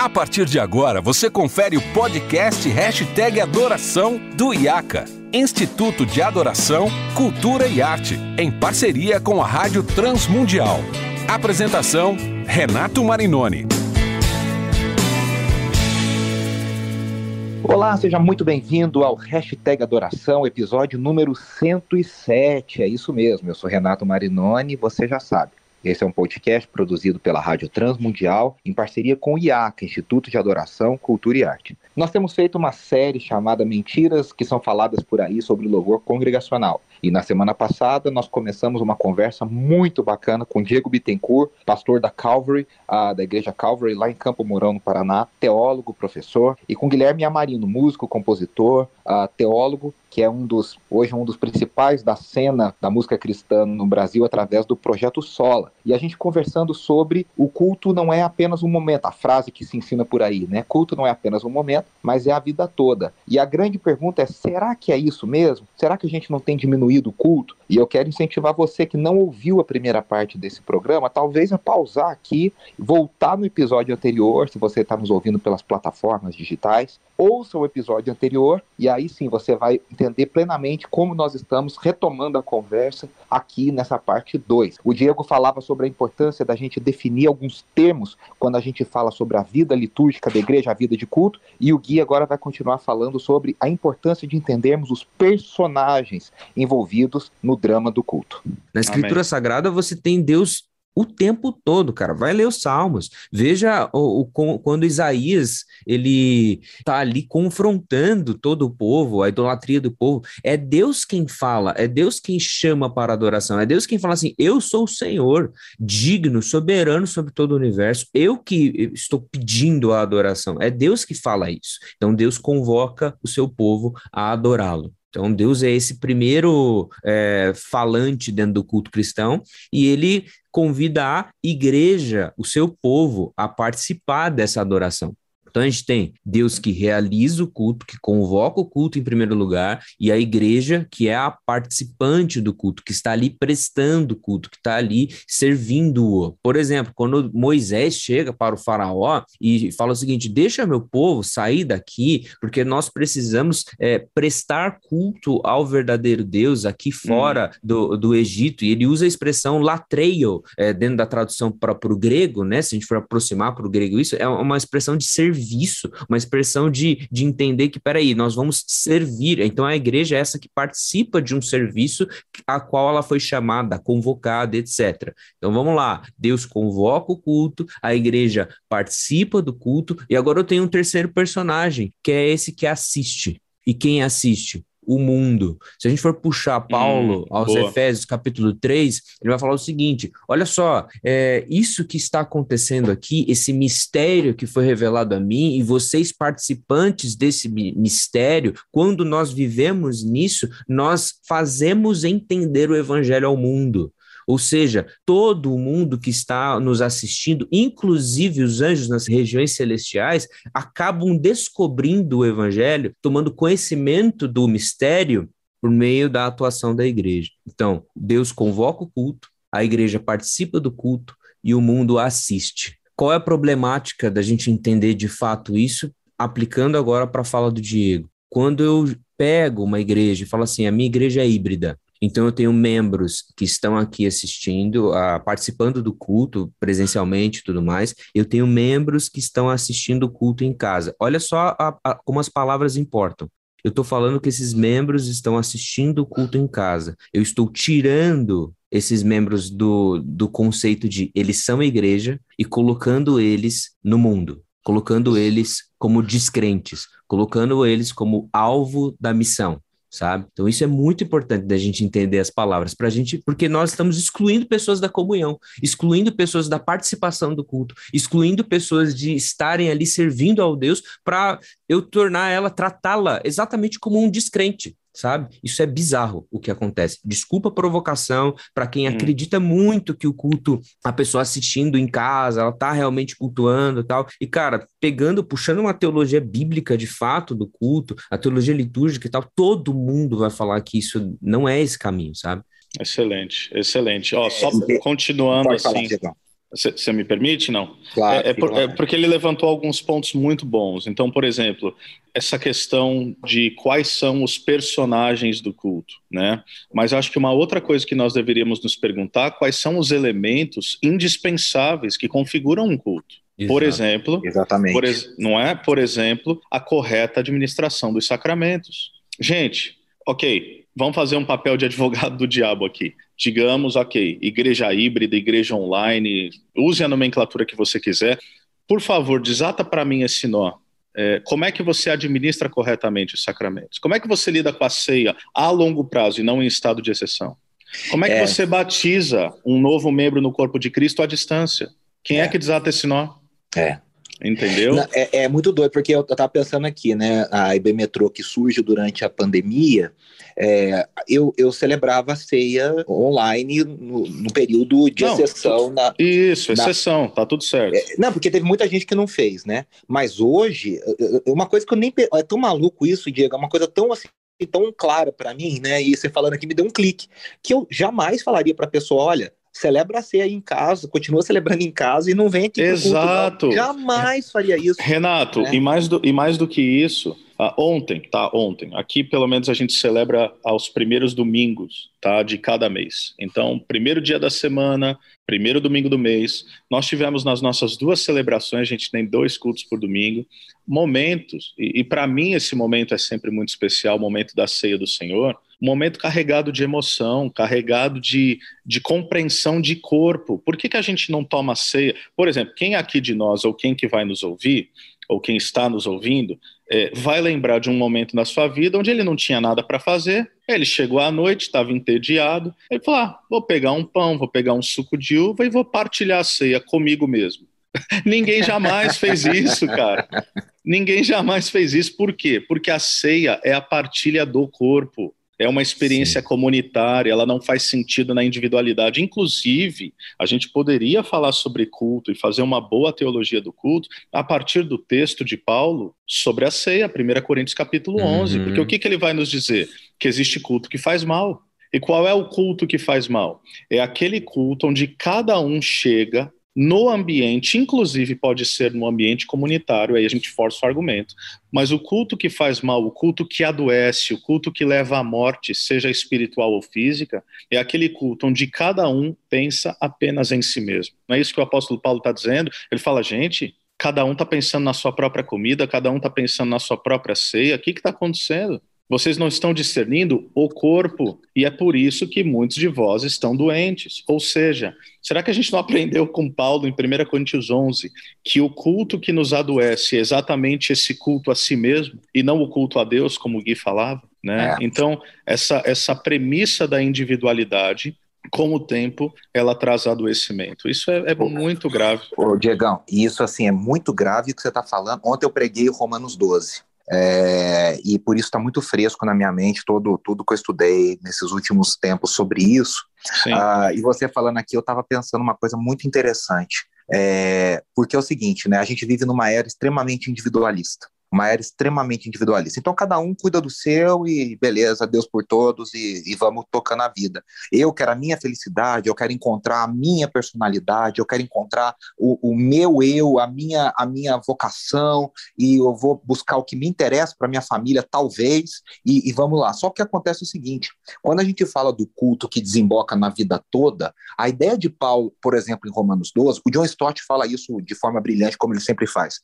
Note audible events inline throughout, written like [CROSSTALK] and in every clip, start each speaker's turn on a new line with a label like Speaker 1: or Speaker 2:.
Speaker 1: A partir de agora, você confere o podcast Hashtag Adoração do IACA, Instituto de Adoração, Cultura e Arte, em parceria com a Rádio Transmundial. Apresentação, Renato Marinoni.
Speaker 2: Olá, seja muito bem-vindo ao Hashtag Adoração, episódio número 107. É isso mesmo, eu sou Renato Marinoni, você já sabe. Esse é um podcast produzido pela Rádio Transmundial em parceria com o IACA, Instituto de Adoração, Cultura e Arte. Nós temos feito uma série chamada Mentiras que são faladas por aí sobre louvor congregacional. E na semana passada nós começamos uma conversa muito bacana com Diego Bittencourt, pastor da Calvary, uh, da igreja Calvary lá em Campo Mourão, no Paraná, teólogo, professor, e com Guilherme Amarino, músico, compositor, uh, teólogo, que é um dos hoje um dos principais da cena da música cristã no Brasil através do projeto Sola. E a gente conversando sobre o culto não é apenas um momento, a frase que se ensina por aí, né? Culto não é apenas um momento, mas é a vida toda. E a grande pergunta é: será que é isso mesmo? Será que a gente não tem diminuído o culto? E eu quero incentivar você que não ouviu a primeira parte desse programa, talvez a pausar aqui, voltar no episódio anterior, se você está nos ouvindo pelas plataformas digitais, ouça o episódio anterior e aí sim você vai entender plenamente como nós estamos retomando a conversa aqui nessa parte 2. O Diego falava sobre a importância da gente definir alguns termos quando a gente fala sobre a vida litúrgica da igreja, a vida de culto, e o Gui agora vai continuar falando sobre a importância de entendermos os personagens envolvidos no drama do culto.
Speaker 3: Na Escritura Amém. Sagrada você tem Deus o tempo todo, cara. Vai ler os Salmos. Veja o, o, quando Isaías ele tá ali confrontando todo o povo, a idolatria do povo. É Deus quem fala, é Deus quem chama para adoração. É Deus quem fala assim: Eu sou o Senhor, digno, soberano sobre todo o universo. Eu que estou pedindo a adoração. É Deus que fala isso. Então Deus convoca o seu povo a adorá-lo. Então, Deus é esse primeiro é, falante dentro do culto cristão e ele convida a igreja, o seu povo, a participar dessa adoração. Então a gente tem Deus que realiza o culto, que convoca o culto em primeiro lugar, e a igreja que é a participante do culto, que está ali prestando o culto, que está ali servindo-o. Por exemplo, quando Moisés chega para o faraó e fala o seguinte: deixa meu povo sair daqui, porque nós precisamos é, prestar culto ao verdadeiro Deus aqui fora hum. do, do Egito. E ele usa a expressão latreio é, dentro da tradução para o grego, né? Se a gente for aproximar para o grego, isso é uma expressão de servir serviço, uma expressão de, de entender que, peraí, nós vamos servir. Então, a igreja é essa que participa de um serviço a qual ela foi chamada, convocada, etc. Então, vamos lá. Deus convoca o culto, a igreja participa do culto, e agora eu tenho um terceiro personagem, que é esse que assiste. E quem assiste? O mundo. Se a gente for puxar Paulo hum, aos boa. Efésios, capítulo 3, ele vai falar o seguinte: olha só, é, isso que está acontecendo aqui, esse mistério que foi revelado a mim, e vocês participantes desse mistério, quando nós vivemos nisso, nós fazemos entender o evangelho ao mundo. Ou seja, todo mundo que está nos assistindo, inclusive os anjos nas regiões celestiais, acabam descobrindo o evangelho, tomando conhecimento do mistério por meio da atuação da igreja. Então, Deus convoca o culto, a igreja participa do culto e o mundo assiste. Qual é a problemática da gente entender de fato isso, aplicando agora para a fala do Diego? Quando eu pego uma igreja e falo assim, a minha igreja é híbrida, então, eu tenho membros que estão aqui assistindo, uh, participando do culto presencialmente e tudo mais. Eu tenho membros que estão assistindo o culto em casa. Olha só a, a, como as palavras importam. Eu estou falando que esses membros estão assistindo o culto em casa. Eu estou tirando esses membros do, do conceito de eles são igreja e colocando eles no mundo, colocando eles como descrentes, colocando eles como alvo da missão sabe? Então isso é muito importante da gente entender as palavras para a gente, porque nós estamos excluindo pessoas da comunhão, excluindo pessoas da participação do culto, excluindo pessoas de estarem ali servindo ao Deus para eu tornar ela, tratá-la exatamente como um descrente sabe? Isso é bizarro o que acontece. Desculpa a provocação para quem hum. acredita muito que o culto, a pessoa assistindo em casa, ela tá realmente cultuando e tal. E cara, pegando, puxando uma teologia bíblica de fato do culto, a teologia litúrgica e tal, todo mundo vai falar que isso não é esse caminho, sabe?
Speaker 4: Excelente, excelente. Ó, só é, continuando assim. Falar, Você me permite, não?
Speaker 2: Claro.
Speaker 4: É, é, por, é, porque ele levantou alguns pontos muito bons. Então, por exemplo, essa questão de quais são os personagens do culto, né? Mas acho que uma outra coisa que nós deveríamos nos perguntar, quais são os elementos indispensáveis que configuram um culto? Exato. Por exemplo,
Speaker 2: exatamente, por,
Speaker 4: não é? Por exemplo, a correta administração dos sacramentos. Gente, ok, vamos fazer um papel de advogado do diabo aqui. Digamos, ok, igreja híbrida, igreja online, use a nomenclatura que você quiser. Por favor, desata para mim esse nó. É, como é que você administra corretamente os sacramentos? Como é que você lida com a ceia a longo prazo e não em estado de exceção? Como é que é. você batiza um novo membro no corpo de Cristo à distância? Quem é, é que desata esse nó?
Speaker 2: É.
Speaker 4: Entendeu?
Speaker 2: É, é, muito doido, porque eu, estava pensando aqui, né? A IB Metrô que surge durante a pandemia, é, eu, eu celebrava a ceia online no, no período de não, exceção. Na,
Speaker 4: isso, na, exceção, tá tudo certo.
Speaker 2: É, não, porque teve muita gente que não fez, né? Mas hoje, uma coisa que eu nem. É tão maluco isso, Diego, é uma coisa tão assim tão clara para mim, né? E você falando aqui me deu um clique que eu jamais falaria para pessoa, olha, celebra a ceia em casa, continua celebrando em casa e não vem aqui.
Speaker 4: Exato.
Speaker 2: Culto, Jamais faria isso.
Speaker 4: Renato, né? e, mais do, e mais do que isso, uh, ontem, tá? Ontem. Aqui, pelo menos, a gente celebra aos primeiros domingos, tá? De cada mês. Então, primeiro dia da semana, primeiro domingo do mês, nós tivemos nas nossas duas celebrações, a gente tem dois cultos por domingo, momentos, e, e para mim esse momento é sempre muito especial, o momento da ceia do Senhor um momento carregado de emoção, carregado de, de compreensão de corpo. Por que, que a gente não toma ceia? Por exemplo, quem aqui de nós, ou quem que vai nos ouvir, ou quem está nos ouvindo, é, vai lembrar de um momento na sua vida onde ele não tinha nada para fazer, ele chegou à noite, estava entediado, ele falou: ah, vou pegar um pão, vou pegar um suco de uva e vou partilhar a ceia comigo mesmo. [LAUGHS] Ninguém jamais fez isso, cara. Ninguém jamais fez isso. Por quê? Porque a ceia é a partilha do corpo é uma experiência Sim. comunitária, ela não faz sentido na individualidade. Inclusive, a gente poderia falar sobre culto e fazer uma boa teologia do culto a partir do texto de Paulo sobre a ceia, 1 Coríntios capítulo 11, uhum. porque o que, que ele vai nos dizer? Que existe culto que faz mal. E qual é o culto que faz mal? É aquele culto onde cada um chega no ambiente, inclusive pode ser no ambiente comunitário, aí a gente força o argumento, mas o culto que faz mal, o culto que adoece, o culto que leva à morte, seja espiritual ou física, é aquele culto onde cada um pensa apenas em si mesmo. Não é isso que o apóstolo Paulo está dizendo? Ele fala, gente, cada um está pensando na sua própria comida, cada um está pensando na sua própria ceia, o que está acontecendo? Vocês não estão discernindo o corpo, e é por isso que muitos de vós estão doentes. Ou seja, será que a gente não aprendeu com Paulo em 1 Coríntios 11 que o culto que nos adoece é exatamente esse culto a si mesmo e não o culto a Deus, como o Gui falava? Né? É. Então, essa, essa premissa da individualidade com o tempo ela traz adoecimento. Isso é, é muito grave.
Speaker 2: Ô, Diegão, isso assim é muito grave o que você está falando. Ontem eu preguei Romanos 12. É, e por isso está muito fresco na minha mente todo tudo que eu estudei nesses últimos tempos sobre isso. Uh, e você falando aqui, eu estava pensando uma coisa muito interessante, é, porque é o seguinte, né? A gente vive numa era extremamente individualista uma era extremamente individualista. Então, cada um cuida do seu e beleza, Deus por todos e, e, vamos tocando a vida. Eu quero a minha felicidade, eu quero encontrar a minha personalidade, eu quero encontrar o, o meu eu, a minha, a minha vocação e eu vou buscar o que me interessa para minha família, talvez, e, e vamos lá. Só que acontece o seguinte: quando a gente fala do culto que desemboca na vida toda, a ideia de Paulo, por exemplo, em Romanos 12, o John Stott fala isso de forma brilhante, como ele sempre faz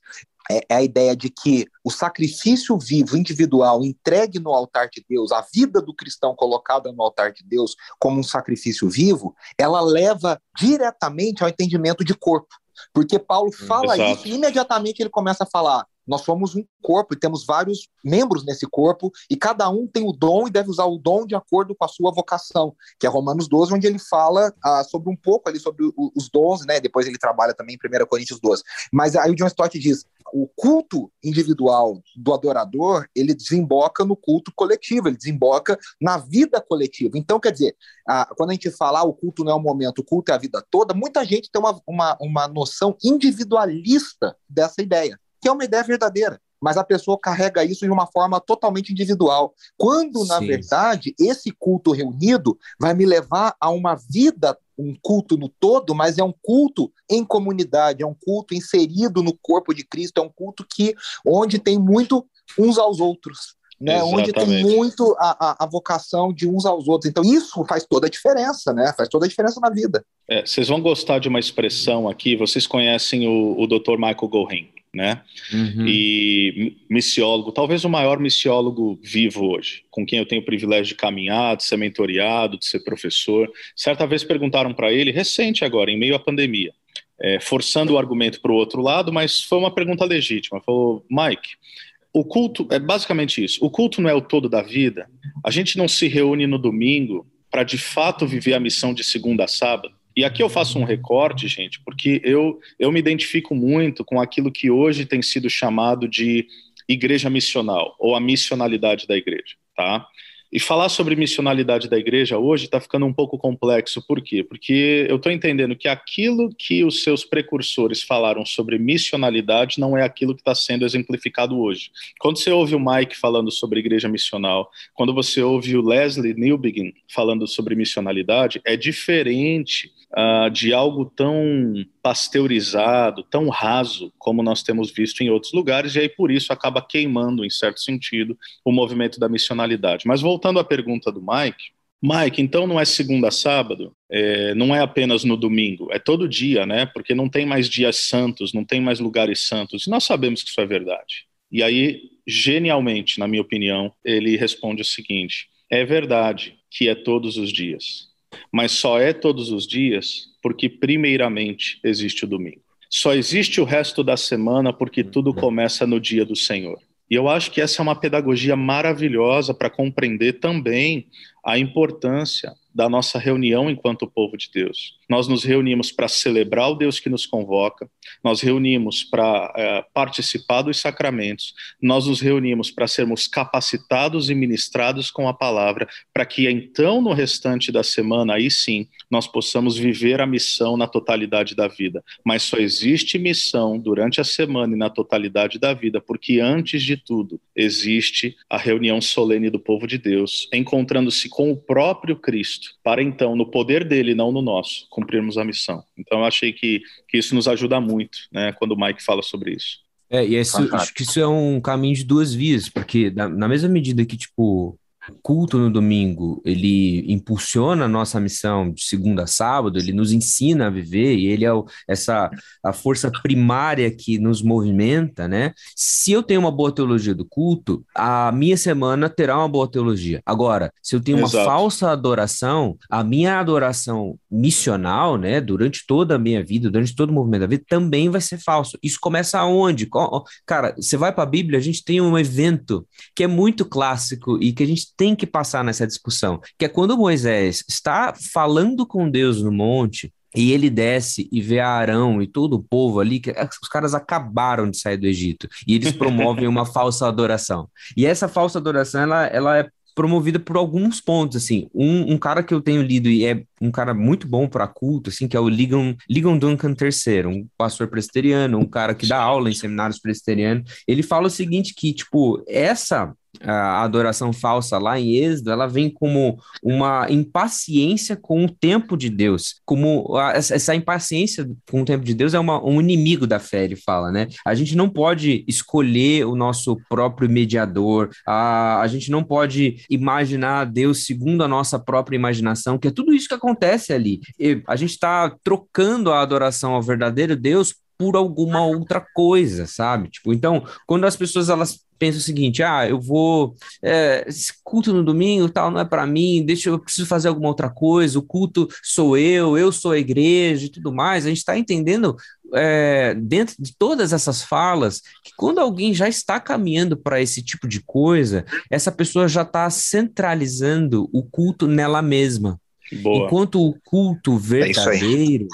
Speaker 2: é, é a ideia de que o sacrifício vivo, individual, entregue no altar de Deus, a vida do cristão colocada no altar de Deus como um sacrifício vivo, ela leva diretamente ao entendimento de corpo. Porque Paulo fala Exato. isso e imediatamente ele começa a falar: nós somos um corpo e temos vários membros nesse corpo, e cada um tem o dom e deve usar o dom de acordo com a sua vocação, que é Romanos 12, onde ele fala ah, sobre um pouco ali sobre o, os dons, né? Depois ele trabalha também em 1 Coríntios 12. Mas aí o John Stott diz: o culto individual do adorador, ele desemboca no culto coletivo, ele desemboca na vida coletiva. Então, quer dizer, ah, quando a gente fala ah, o culto não é o momento, o culto é a vida toda, muita gente tem uma, uma, uma noção individualista dessa ideia que é uma ideia verdadeira, mas a pessoa carrega isso de uma forma totalmente individual. Quando, na Sim. verdade, esse culto reunido vai me levar a uma vida um culto no todo, mas é um culto em comunidade, é um culto inserido no corpo de Cristo, é um culto que onde tem muito uns aos outros. Né, onde tem muito a, a, a, vocação de uns aos outros. Então, isso faz toda a diferença, né? Faz toda a diferença na vida.
Speaker 4: É, vocês vão gostar de uma expressão aqui, vocês conhecem o, o Dr. Michael Gorin, né? Uhum. E missiólogo, talvez o maior missiólogo vivo hoje, com quem eu tenho o privilégio de caminhar, de ser mentoriado, de ser professor. Certa vez perguntaram para ele, recente agora, em meio à pandemia, é, forçando o argumento para o outro lado, mas foi uma pergunta legítima. Falou, Mike, o culto é basicamente isso. O culto não é o todo da vida. A gente não se reúne no domingo para de fato viver a missão de segunda a sábado. E aqui eu faço um recorte, gente, porque eu, eu me identifico muito com aquilo que hoje tem sido chamado de igreja missional, ou a missionalidade da igreja, tá? E falar sobre missionalidade da igreja hoje está ficando um pouco complexo. Por quê? Porque eu estou entendendo que aquilo que os seus precursores falaram sobre missionalidade não é aquilo que está sendo exemplificado hoje. Quando você ouve o Mike falando sobre igreja missional, quando você ouve o Leslie Newbegin falando sobre missionalidade, é diferente uh, de algo tão pasteurizado, tão raso, como nós temos visto em outros lugares, e aí por isso acaba queimando, em certo sentido, o movimento da missionalidade. Mas voltando à pergunta do Mike, Mike, então não é segunda a sábado, é, não é apenas no domingo, é todo dia, né? Porque não tem mais dias santos, não tem mais lugares santos. E nós sabemos que isso é verdade. E aí, genialmente, na minha opinião, ele responde o seguinte: é verdade que é todos os dias mas só é todos os dias porque, primeiramente, existe o domingo. Só existe o resto da semana porque tudo começa no dia do Senhor. E eu acho que essa é uma pedagogia maravilhosa para compreender também a importância da nossa reunião enquanto povo de Deus. Nós nos reunimos para celebrar o Deus que nos convoca, nós reunimos para é, participar dos sacramentos, nós nos reunimos para sermos capacitados e ministrados com a palavra, para que então no restante da semana, aí sim, nós possamos viver a missão na totalidade da vida. Mas só existe missão durante a semana e na totalidade da vida, porque antes de tudo existe a reunião solene do povo de Deus, encontrando-se com o próprio Cristo, para então, no poder dele, não no nosso, cumprirmos a missão. Então, eu achei que, que isso nos ajuda muito, né, quando o Mike fala sobre isso.
Speaker 3: É, e isso, acho que isso é um caminho de duas vias, porque na, na mesma medida que, tipo, culto no domingo, ele impulsiona a nossa missão de segunda a sábado, ele nos ensina a viver e ele é o, essa a força primária que nos movimenta, né? Se eu tenho uma boa teologia do culto, a minha semana terá uma boa teologia. Agora, se eu tenho uma Exato. falsa adoração, a minha adoração missional, né, durante toda a minha vida, durante todo o movimento da vida, também vai ser falso. Isso começa aonde? Cara, você vai para a Bíblia, a gente tem um evento que é muito clássico e que a gente tem que passar nessa discussão, que é quando Moisés está falando com Deus no monte, e ele desce e vê Arão e todo o povo ali, que os caras acabaram de sair do Egito, e eles promovem uma [LAUGHS] falsa adoração. E essa falsa adoração, ela, ela é promovida por alguns pontos, assim. Um, um cara que eu tenho lido e é um cara muito bom para culto, assim, que é o Ligon, Ligon Duncan III, um pastor presbiteriano, um cara que dá aula em seminários presbiterianos. Ele fala o seguinte, que, tipo, essa a adoração falsa lá em Êxodo, ela vem como uma impaciência com o tempo de Deus, como a, essa impaciência com o tempo de Deus é uma, um inimigo da fé, ele fala, né? A gente não pode escolher o nosso próprio mediador, a, a gente não pode imaginar Deus segundo a nossa própria imaginação, que é tudo isso que acontece ali. E a gente está trocando a adoração ao verdadeiro Deus por alguma outra coisa, sabe? Tipo, então, quando as pessoas elas pensa o seguinte: ah, eu vou. É, esse culto no domingo tal não é para mim, deixa eu preciso fazer alguma outra coisa, o culto sou eu, eu sou a igreja e tudo mais. A gente está entendendo é, dentro de todas essas falas que quando alguém já está caminhando para esse tipo de coisa, essa pessoa já está centralizando o culto nela mesma. Boa. Enquanto o culto é verdadeiro,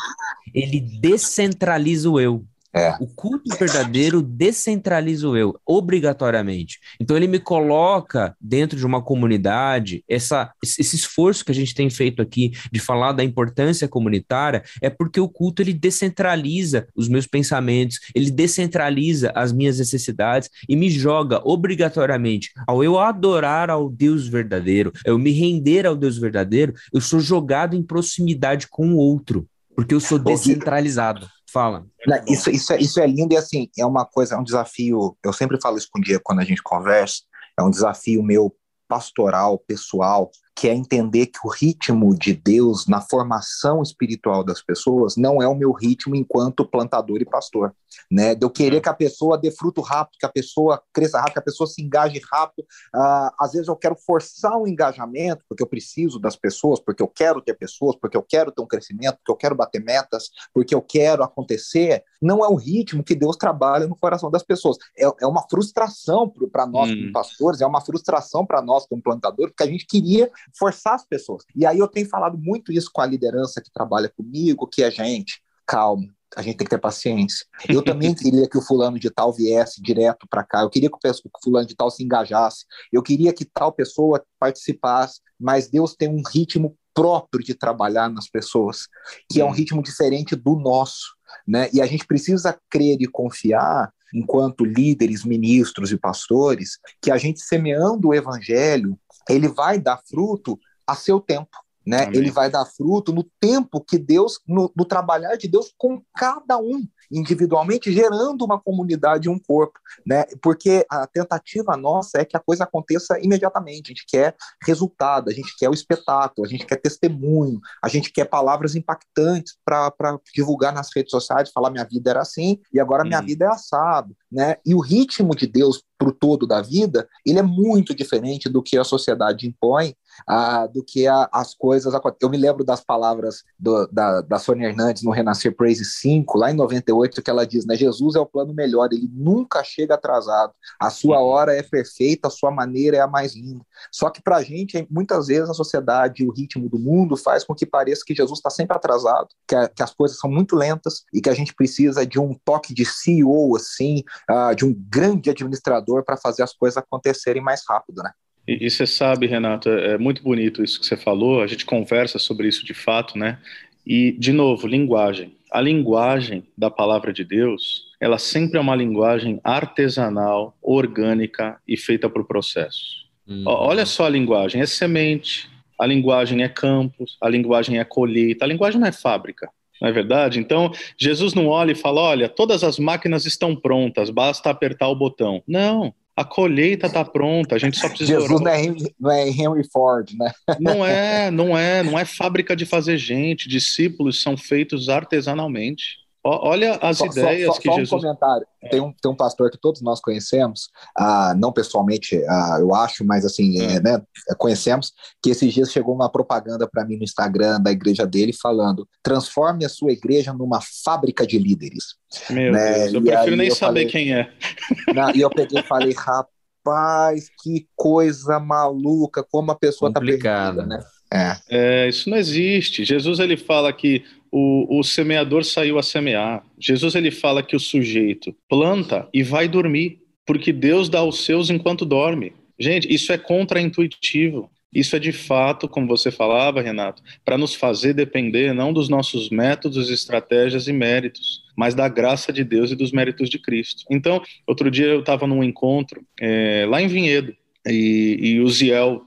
Speaker 3: é ele descentraliza o eu. É. O culto verdadeiro descentraliza o eu, obrigatoriamente. Então ele me coloca dentro de uma comunidade, essa, esse esforço que a gente tem feito aqui de falar da importância comunitária, é porque o culto ele descentraliza os meus pensamentos, ele descentraliza as minhas necessidades e me joga obrigatoriamente ao eu adorar ao Deus verdadeiro, eu me render ao Deus verdadeiro, eu sou jogado em proximidade com o outro, porque eu sou descentralizado. Fala.
Speaker 2: Isso, isso, é, isso é lindo e assim, é uma coisa, é um desafio. Eu sempre falo isso com o dia quando a gente conversa. É um desafio meu pastoral, pessoal, que é entender que o ritmo de Deus na formação espiritual das pessoas não é o meu ritmo enquanto plantador e pastor, né? De eu querer que a pessoa dê fruto rápido, que a pessoa cresça rápido, que a pessoa se engaje rápido. Uh, às vezes eu quero forçar um engajamento porque eu preciso das pessoas, porque eu quero ter pessoas, porque eu quero ter um crescimento, porque eu quero bater metas, porque eu quero acontecer. Não é o ritmo que Deus trabalha no coração das pessoas. É, é uma frustração para nós hum. como pastores, é uma frustração para nós como plantadores, porque a gente queria forçar as pessoas. E aí eu tenho falado muito isso com a liderança que trabalha comigo, que é gente, calma, a gente tem que ter paciência. Eu também [LAUGHS] queria que o fulano de tal viesse direto para cá, eu queria que o fulano de tal se engajasse, eu queria que tal pessoa participasse, mas Deus tem um ritmo próprio de trabalhar nas pessoas, que é um ritmo diferente do nosso, né? E a gente precisa crer e confiar enquanto líderes, ministros e pastores, que a gente semeando o evangelho, ele vai dar fruto a seu tempo. Né? Ele vai dar fruto no tempo que Deus, no, no, trabalhar de Deus com cada um individualmente, gerando uma comunidade e um corpo, né? Porque a tentativa nossa é que a coisa aconteça imediatamente. A gente quer resultado, a gente quer o espetáculo, a gente quer testemunho, a gente quer palavras impactantes para divulgar nas redes sociais, falar minha vida era assim e agora minha hum. vida é assado, né? E o ritmo de Deus para o todo da vida, ele é muito diferente do que a sociedade impõe, ah, do que a, as coisas. Eu me lembro das palavras do, da, da Sônia Hernandes no Renascer Praise 5, lá em 98, que ela diz: né, Jesus é o plano melhor, ele nunca chega atrasado, a sua hora é perfeita, a sua maneira é a mais linda. Só que para a gente, muitas vezes, a sociedade, o ritmo do mundo faz com que pareça que Jesus está sempre atrasado, que, a, que, as coisas são muito lentas e que a gente precisa de um toque de CEO, assim, uh, de um grande administrador para fazer as coisas acontecerem mais rápido, né?
Speaker 4: E, e, você sabe, Renato, é, é muito bonito isso que você falou, a gente conversa sobre isso de fato, né? E, de novo, linguagem. A linguagem da palavra de Deus, ela sempre é uma linguagem artesanal, orgânica e feita por processos. Hum. Olha só a linguagem, é semente, a linguagem é campos, a linguagem é colheita, a linguagem não é fábrica. Não é verdade? Então, Jesus não olha e fala: olha, todas as máquinas estão prontas, basta apertar o botão. Não. A colheita está pronta, a gente só precisa.
Speaker 2: Jesus não é, não é Henry Ford, né?
Speaker 4: Não é, não é, não é fábrica de fazer gente. Discípulos são feitos artesanalmente. Olha as só, ideias só, só,
Speaker 2: que
Speaker 4: só Jesus.
Speaker 2: Um comentário. É. Tem, um, tem um pastor que todos nós conhecemos, ah, não pessoalmente, ah, eu acho, mas assim, é. É, né, conhecemos, que esses dias chegou uma propaganda para mim no Instagram da igreja dele falando: transforme a sua igreja numa fábrica de líderes.
Speaker 4: Meu né? Deus, eu e prefiro nem eu saber falei, quem é. [LAUGHS]
Speaker 2: Não, e eu peguei e falei, rapaz, que coisa maluca, como a pessoa está perdida, né?
Speaker 4: É. é. isso não existe. Jesus ele fala que o, o semeador saiu a semear. Jesus ele fala que o sujeito planta e vai dormir, porque Deus dá os seus enquanto dorme. Gente, isso é contraintuitivo. Isso é de fato, como você falava, Renato, para nos fazer depender não dos nossos métodos, estratégias e méritos, mas da graça de Deus e dos méritos de Cristo. Então, outro dia eu estava num encontro é, lá em Vinhedo, e, e, o Ziel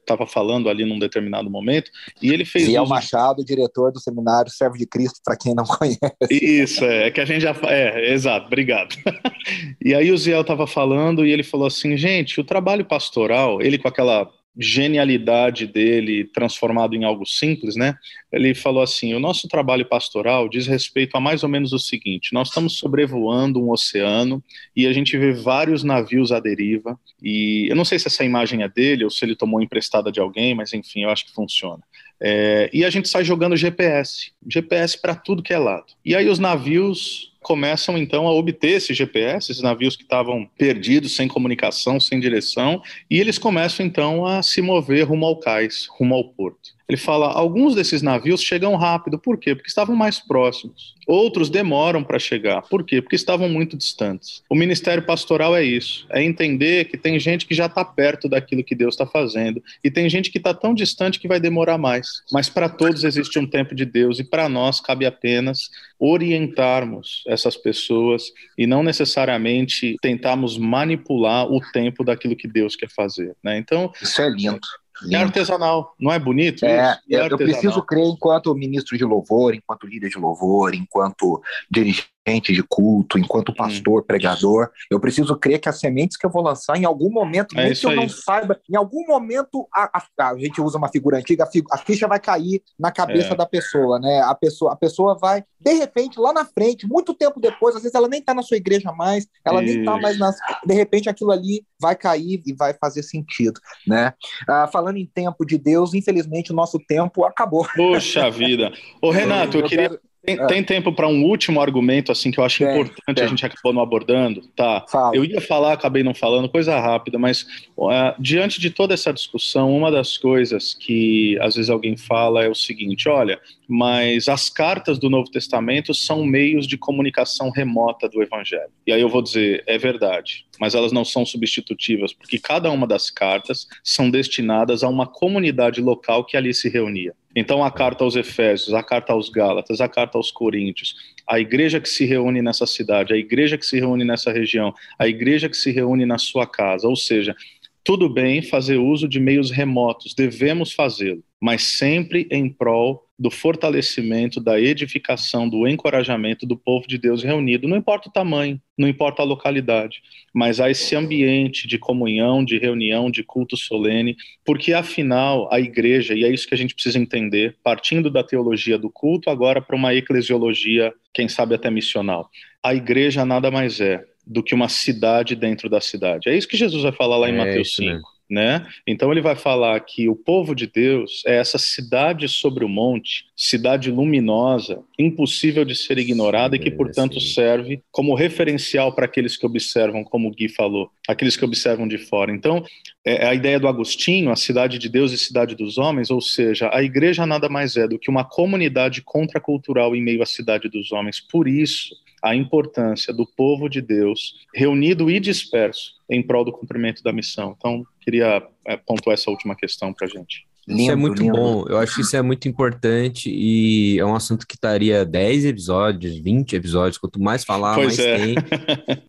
Speaker 4: estava é, falando ali num determinado momento, e ele fez.
Speaker 2: Ziel uso... Machado, diretor do seminário Servo de Cristo, para quem não [LAUGHS] conhece.
Speaker 4: Isso, é, é, que a gente já. É, exato, obrigado. [LAUGHS] e aí o Ziel estava falando e ele falou assim: gente, o trabalho pastoral, ele com aquela genialidade dele transformado em algo simples, né? Ele falou assim: o nosso trabalho pastoral diz respeito a mais ou menos o seguinte: nós estamos sobrevoando um oceano e a gente vê vários navios à deriva. E eu não sei se essa imagem é dele ou se ele tomou emprestada de alguém, mas enfim, eu acho que funciona. É, e a gente sai jogando GPS, GPS para tudo que é lado. E aí os navios começam então a obter esse GPS, esses navios que estavam perdidos, sem comunicação, sem direção, e eles começam então a se mover rumo ao cais, rumo ao porto. Ele fala: alguns desses navios chegam rápido, por quê? Porque estavam mais próximos. Outros demoram para chegar, por quê? Porque estavam muito distantes. O ministério pastoral é isso: é entender que tem gente que já está perto daquilo que Deus está fazendo e tem gente que está tão distante que vai demorar mais. Mas para todos existe um tempo de Deus e para nós cabe apenas orientarmos essas pessoas e não necessariamente tentarmos manipular o tempo daquilo que Deus quer fazer. Né? Então,
Speaker 2: isso é lindo.
Speaker 4: É artesanal, não é bonito?
Speaker 2: É, é eu preciso crer enquanto ministro de louvor, enquanto líder de louvor, enquanto dirigente de culto, enquanto hum. pastor, hum. pregador, eu preciso crer que as sementes que eu vou lançar, em algum momento, é nem que eu aí. não saiba, em algum momento, a, a, a, gente usa uma figura antiga, a, ficha vai cair na cabeça é. da pessoa, né? A pessoa, a pessoa vai, de repente, lá na frente, muito tempo depois, às vezes ela nem está na sua igreja mais, ela Isso. nem está mais nas. De repente, aquilo ali vai cair e vai fazer sentido, né? Ah, falando em tempo de Deus, infelizmente, o nosso tempo acabou.
Speaker 4: Poxa vida. Ô, Renato, eu, eu queria. Quero tem, é. tem tempo para um último argumento assim que eu acho tem, importante tem. a gente acabou não abordando, tá? Fala. Eu ia falar, acabei não falando, coisa rápida, mas uh, diante de toda essa discussão, uma das coisas que às vezes alguém fala é o seguinte: olha, mas as cartas do Novo Testamento são meios de comunicação remota do Evangelho. E aí eu vou dizer, é verdade, mas elas não são substitutivas, porque cada uma das cartas são destinadas a uma comunidade local que ali se reunia. Então, a carta aos Efésios, a carta aos Gálatas, a carta aos Coríntios, a igreja que se reúne nessa cidade, a igreja que se reúne nessa região, a igreja que se reúne na sua casa, ou seja, tudo bem fazer uso de meios remotos, devemos fazê-lo, mas sempre em prol do fortalecimento, da edificação, do encorajamento do povo de Deus reunido. Não importa o tamanho, não importa a localidade, mas há esse ambiente de comunhão, de reunião, de culto solene, porque afinal a igreja, e é isso que a gente precisa entender, partindo da teologia do culto agora para uma eclesiologia, quem sabe até missional. A igreja nada mais é do que uma cidade dentro da cidade. É isso que Jesus vai falar lá em é Mateus 5 né? Então ele vai falar que o povo de Deus é essa cidade sobre o monte, cidade luminosa, impossível de ser ignorada sim, e que, portanto, sim. serve como referencial para aqueles que observam, como o Gui falou, aqueles que observam de fora. Então, é, é a ideia do Agostinho, a cidade de Deus e cidade dos homens, ou seja, a igreja nada mais é do que uma comunidade contracultural em meio à cidade dos homens. Por isso, a importância do povo de Deus reunido e disperso em prol do cumprimento da missão. Então, queria é, pontuar essa última questão para a gente.
Speaker 3: Lindo, isso é muito lindo. bom, eu acho que isso é muito importante e é um assunto que estaria 10 episódios, 20 episódios, quanto mais falar, pois mais é. tem.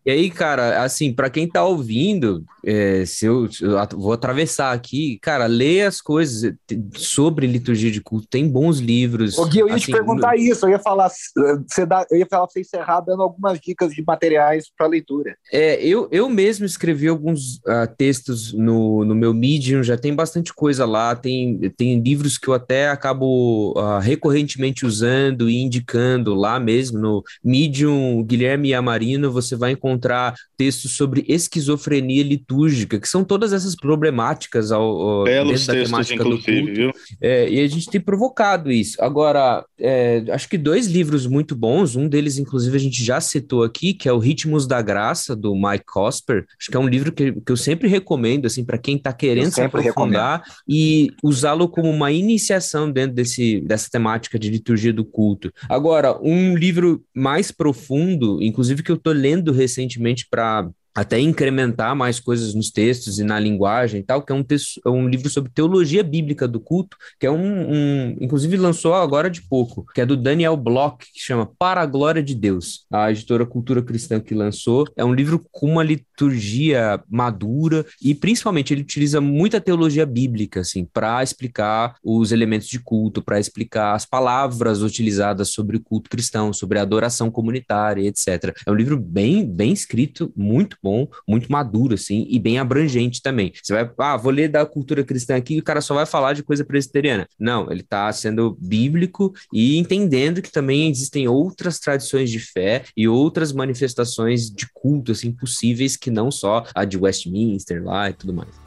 Speaker 3: e aí, cara, assim, para quem tá ouvindo, é, se eu, eu, vou atravessar aqui, cara, lê as coisas sobre liturgia de culto, tem bons livros.
Speaker 2: O Gui, eu ia assim, te perguntar no... isso, eu ia falar, você dá, eu ia falar pra você encerrar dando algumas dicas de materiais para leitura.
Speaker 3: É, eu, eu mesmo escrevi alguns uh, textos no, no meu Medium, já tem bastante coisa lá, tem tem, livros que eu até acabo uh, recorrentemente usando e indicando lá mesmo no Medium Guilherme Amarino, você vai encontrar textos sobre esquizofrenia litúrgica, que são todas essas problemáticas ao, ao
Speaker 4: Belos da temática do culto. Viu?
Speaker 3: É, e a gente tem provocado isso. Agora, é, acho que dois livros muito bons, um deles, inclusive, a gente já citou aqui, que é o Ritmos da Graça, do Mike Cosper. Acho que é um livro que, que eu sempre recomendo, assim, para quem está querendo se aprofundar. Recomendo. E usá-lo como uma iniciação dentro desse, dessa temática de liturgia do culto. Agora, um livro mais profundo, inclusive que eu estou lendo recentemente para até incrementar mais coisas nos textos e na linguagem e tal, que é um, texto, é um livro sobre teologia bíblica do culto, que é um, um, inclusive lançou agora de pouco, que é do Daniel Bloch, que chama Para a Glória de Deus, a editora Cultura Cristã que lançou. É um livro com uma liturgia madura e principalmente ele utiliza muita teologia bíblica, assim, para explicar os elementos de culto, para explicar as palavras utilizadas sobre o culto cristão, sobre a adoração comunitária, etc. É um livro bem, bem escrito, muito bom, muito maduro, assim, e bem abrangente também. Você vai, ah, vou ler da cultura cristã aqui e o cara só vai falar de coisa presbiteriana. Não, ele está sendo bíblico e entendendo que também existem outras tradições de fé e outras manifestações de culto, assim, possíveis que não só a de Westminster lá e tudo mais.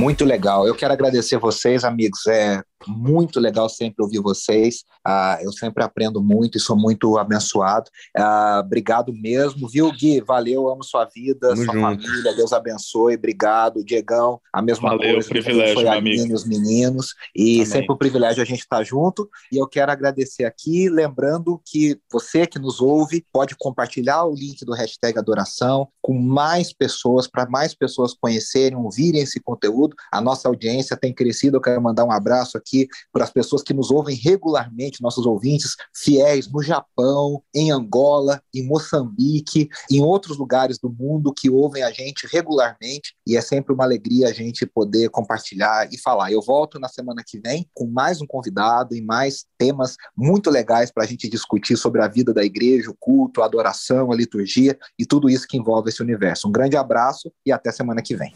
Speaker 2: Muito legal. Eu quero agradecer vocês, amigos. É muito legal sempre ouvir vocês. Ah, eu sempre aprendo muito e sou muito abençoado. Ah, obrigado mesmo, viu, Gui? Valeu, amo sua vida, Tamo sua junto. família. Deus abençoe. Obrigado, Diegão. A mesma
Speaker 4: Valeu,
Speaker 2: coisa.
Speaker 4: privilégio, meu amigo.
Speaker 2: os meninos. E Amém. sempre um privilégio a gente estar junto. E eu quero agradecer aqui, lembrando que você que nos ouve pode compartilhar o link do hashtag Adoração com mais pessoas, para mais pessoas conhecerem, ouvirem esse conteúdo. A nossa audiência tem crescido. Eu quero mandar um abraço aqui aqui para as pessoas que nos ouvem regularmente, nossos ouvintes fiéis no Japão, em Angola, em Moçambique, em outros lugares do mundo que ouvem a gente regularmente e é sempre uma alegria a gente poder compartilhar e falar. Eu volto na semana que vem com mais um convidado e mais temas muito legais para a gente discutir sobre a vida da igreja, o culto, a adoração, a liturgia e tudo isso que envolve esse universo. Um grande abraço e até semana que vem.